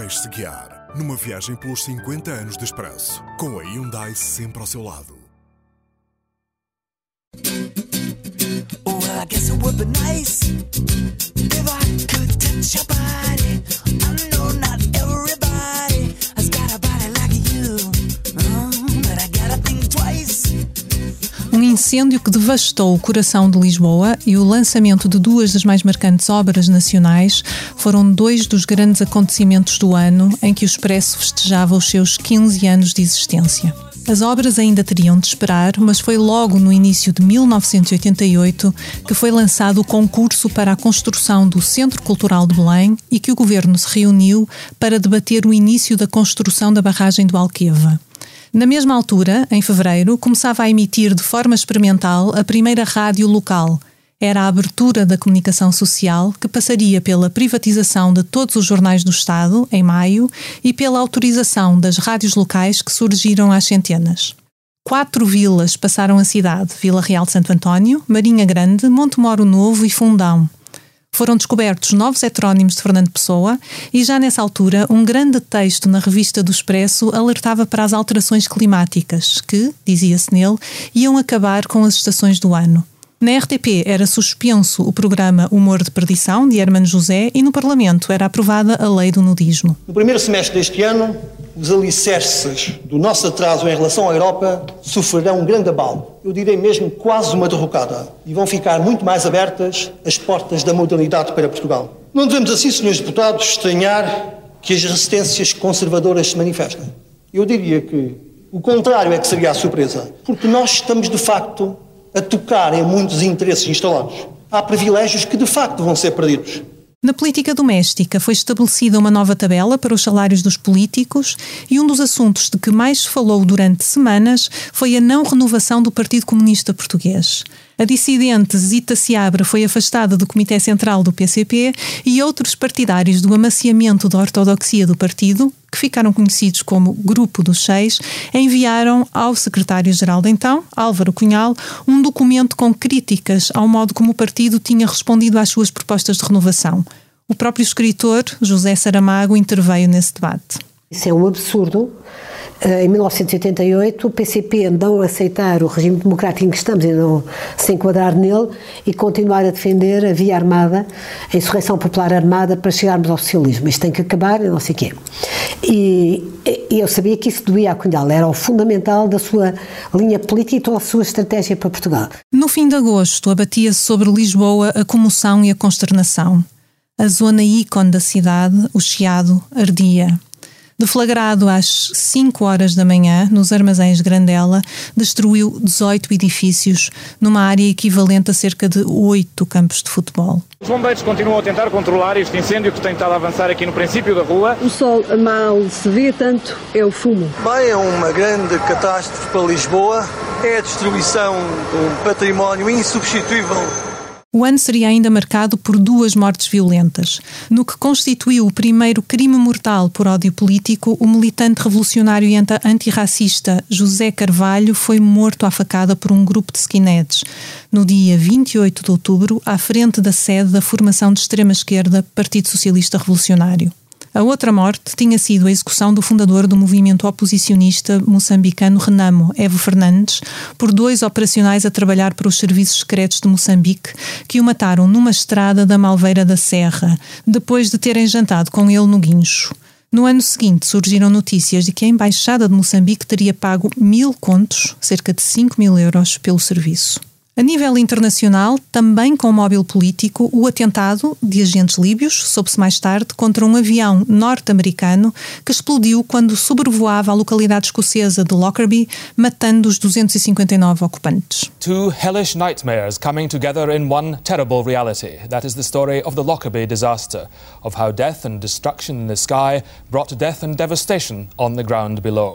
Deixe-se guiar numa viagem pelos 50 anos de expresso, com a Hyundai sempre ao seu lado. Well, I guess it would be nice if I could touch your body. I know Um incêndio que devastou o coração de Lisboa e o lançamento de duas das mais marcantes obras nacionais foram dois dos grandes acontecimentos do ano em que o Expresso festejava os seus 15 anos de existência. As obras ainda teriam de esperar, mas foi logo no início de 1988 que foi lançado o concurso para a construção do Centro Cultural de Belém e que o governo se reuniu para debater o início da construção da barragem do Alqueva. Na mesma altura, em fevereiro, começava a emitir de forma experimental a primeira rádio local. Era a abertura da comunicação social, que passaria pela privatização de todos os jornais do Estado, em maio, e pela autorização das rádios locais que surgiram às centenas. Quatro vilas passaram a cidade: Vila Real de Santo António, Marinha Grande, Montemoro Novo e Fundão. Foram descobertos novos heterónimos de Fernando Pessoa e já nessa altura um grande texto na revista do Expresso alertava para as alterações climáticas que, dizia-se nele, iam acabar com as estações do ano. Na RTP era suspenso o programa Humor de Perdição, de Hermano José, e no Parlamento era aprovada a lei do nudismo. No primeiro semestre deste ano, os alicerces do nosso atraso em relação à Europa sofrerão um grande abalo. Eu direi mesmo quase uma derrocada. E vão ficar muito mais abertas as portas da modernidade para Portugal. Não devemos assim, senhores deputados, estranhar que as resistências conservadoras se manifestem. Eu diria que o contrário é que seria a surpresa. Porque nós estamos, de facto, a tocar em muitos interesses instalados. Há privilégios que, de facto, vão ser perdidos. Na política doméstica foi estabelecida uma nova tabela para os salários dos políticos e um dos assuntos de que mais se falou durante semanas foi a não renovação do Partido Comunista Português. A dissidente Zita Seabra foi afastada do Comitê Central do PCP e outros partidários do amaciamento da ortodoxia do partido, que ficaram conhecidos como Grupo dos Seis, enviaram ao secretário-geral de então, Álvaro Cunhal, um documento com críticas ao modo como o partido tinha respondido às suas propostas de renovação. O próprio escritor, José Saramago, interveio nesse debate. Isso é um absurdo. Eh, Em 1988, o PCP não aceitar o regime democrático em que estamos e não se enquadrar nele e continuar a defender a via armada, a insurreição popular armada para chegarmos ao socialismo. Isto tem que acabar e não sei o quê. E, e eu sabia que isso doía a Cunhal, era o fundamental da sua linha política e toda a sua estratégia para Portugal. No fim de agosto, abatia-se sobre Lisboa a comoção e a consternação. A zona ícone da cidade, o Chiado, ardia. Deflagrado às 5 horas da manhã, nos armazéns Grandela, destruiu 18 edifícios, numa área equivalente a cerca de 8 campos de futebol. Os bombeiros continuam a tentar controlar este incêndio que tem estado a avançar aqui no princípio da rua. O sol mal se vê tanto, é o fumo. Bem, é uma grande catástrofe para Lisboa. É a destruição de um património insubstituível O ano seria ainda marcado por duas mortes violentas. No que constituiu o primeiro crime mortal por ódio político, o militante revolucionário e anti- antirracista José Carvalho foi morto à facada por um grupo de skinheads, no dia 28 de outubro, à frente da sede da formação de extrema-esquerda Partido Socialista Revolucionário. A outra morte tinha sido a execução do fundador do movimento oposicionista moçambicano Renamo, Evo Fernandes, por dois operacionais a trabalhar para os serviços secretos de Moçambique, que o mataram numa estrada da Malveira da Serra, depois de terem jantado com ele no guincho. No ano seguinte surgiram notícias de que a Embaixada de Moçambique teria pago mil contos, cerca de 5 mil euros, pelo serviço. A nível internacional, também com móvel político, o atentado de agentes líbios, soube-se mais tarde, contra um avião norte-americano que explodiu quando sobrevoava a localidade escocesa de Lockerbie, matando os 259 ocupantes. Two hellish nightmares coming together in one terrible reality. That is the story of the Lockerbie disaster, of how death and destruction in the sky brought death and devastation on the ground below.